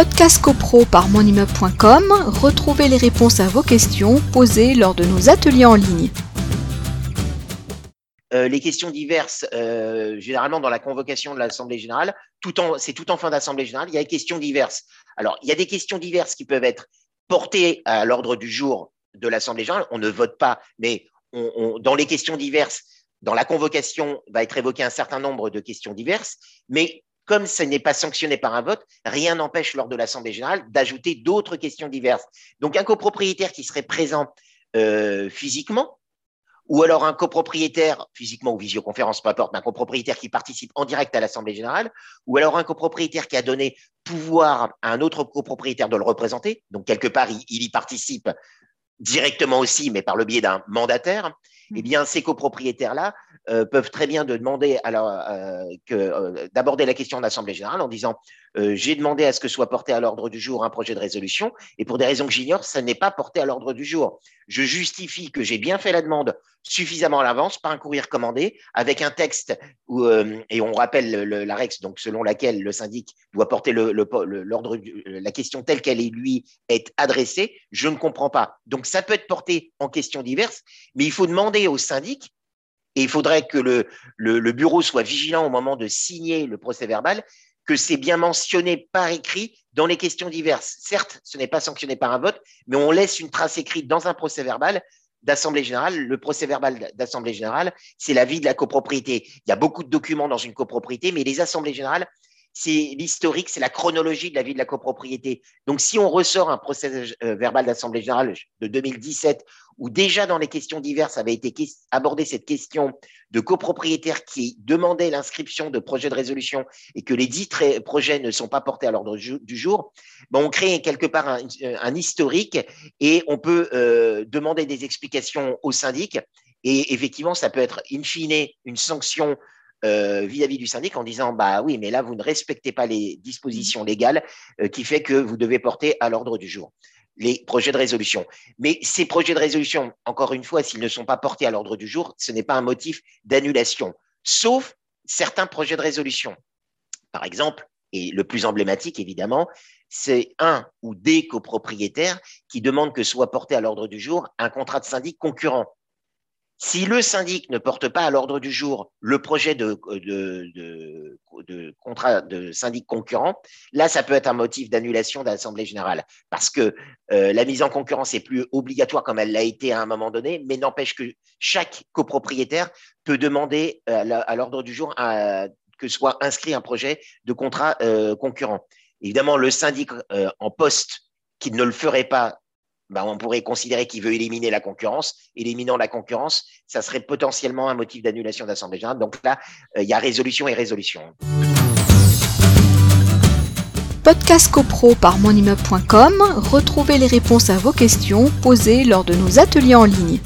Podcast CoPro par monimmeuble.com, retrouvez les réponses à vos questions posées lors de nos ateliers en ligne. Euh, les questions diverses, euh, généralement dans la convocation de l'Assemblée générale, c'est tout en fin d'Assemblée générale, il y a des questions diverses. Alors, il y a des questions diverses qui peuvent être portées à l'ordre du jour de l'Assemblée générale. On ne vote pas, mais dans les questions diverses, dans la convocation, va être évoqué un certain nombre de questions diverses, mais comme ce n'est pas sanctionné par un vote, rien n'empêche lors de l'Assemblée générale d'ajouter d'autres questions diverses. Donc un copropriétaire qui serait présent euh, physiquement, ou alors un copropriétaire, physiquement ou visioconférence, peu importe, mais un copropriétaire qui participe en direct à l'Assemblée générale, ou alors un copropriétaire qui a donné pouvoir à un autre copropriétaire de le représenter, donc quelque part il, il y participe directement aussi, mais par le biais d'un mandataire, eh bien, ces copropriétaires-là euh, peuvent très bien demander euh, euh, d'aborder la question de l'Assemblée générale en disant j'ai demandé à ce que soit porté à l'ordre du jour un projet de résolution et pour des raisons que j'ignore, ça n'est pas porté à l'ordre du jour. Je justifie que j'ai bien fait la demande suffisamment à l'avance par un courrier commandé avec un texte et on rappelle la règle donc selon laquelle le syndic doit porter la question telle qu'elle est lui est adressée. Je ne comprends pas. Donc ça peut être porté en questions diverses, mais il faut demander au syndic et il faudrait que le, le, bureau soit vigilant au moment de signer le procès verbal, que c'est bien mentionné par écrit dans les questions diverses. Certes, ce n'est pas sanctionné par un vote, mais on laisse une trace écrite dans un procès verbal d'Assemblée générale. Le procès verbal d'Assemblée générale, c'est la vie de la copropriété. Il y a beaucoup de documents dans une copropriété, mais les Assemblées générales, c'est l'historique, c'est la chronologie de la vie de la copropriété. Donc, si on ressort un procès euh, verbal d'Assemblée générale de 2017, où déjà dans les questions diverses avait été abordée cette question de copropriétaires qui demandaient l'inscription de projets de résolution et que les dix projets ne sont pas portés à l'ordre du jour, ben, on crée quelque part un, historique et on peut euh, demander des explications au syndic. Et effectivement, ça peut être in fine une sanction euh, vis-à-vis du syndic en disant bah oui, mais là vous ne respectez pas les dispositions légales euh, qui fait que vous devez porter à l'ordre du jour les projets de résolution. Mais ces projets de résolution, encore une fois, s'ils ne sont pas portés à l'ordre du jour, ce n'est pas un motif d'annulation, sauf certains projets de résolution. Par exemple, et le plus emblématique évidemment, c'est un ou des copropriétaires qui demandent que soit porté à l'ordre du jour un contrat de syndic concurrent. Si le syndic ne porte pas à l'ordre du jour le projet de, de, contrat de syndic concurrent, là, ça peut être un motif d'annulation de l'Assemblée générale parce que euh, la mise en concurrence est plus obligatoire comme elle l'a été à un moment donné, mais n'empêche que chaque copropriétaire peut demander euh, à l'ordre du jour que soit inscrit un projet de contrat euh, concurrent. Évidemment, le syndic en poste qui ne le ferait pas bah, on pourrait considérer qu'il veut éliminer la concurrence. Éliminant la concurrence, ça serait potentiellement un motif d'annulation d'Assemblée générale. Donc là, euh, il y a résolution et résolution. Podcast CoPro par monimmeuble.com, retrouvez les réponses à vos questions posées lors de nos ateliers en ligne.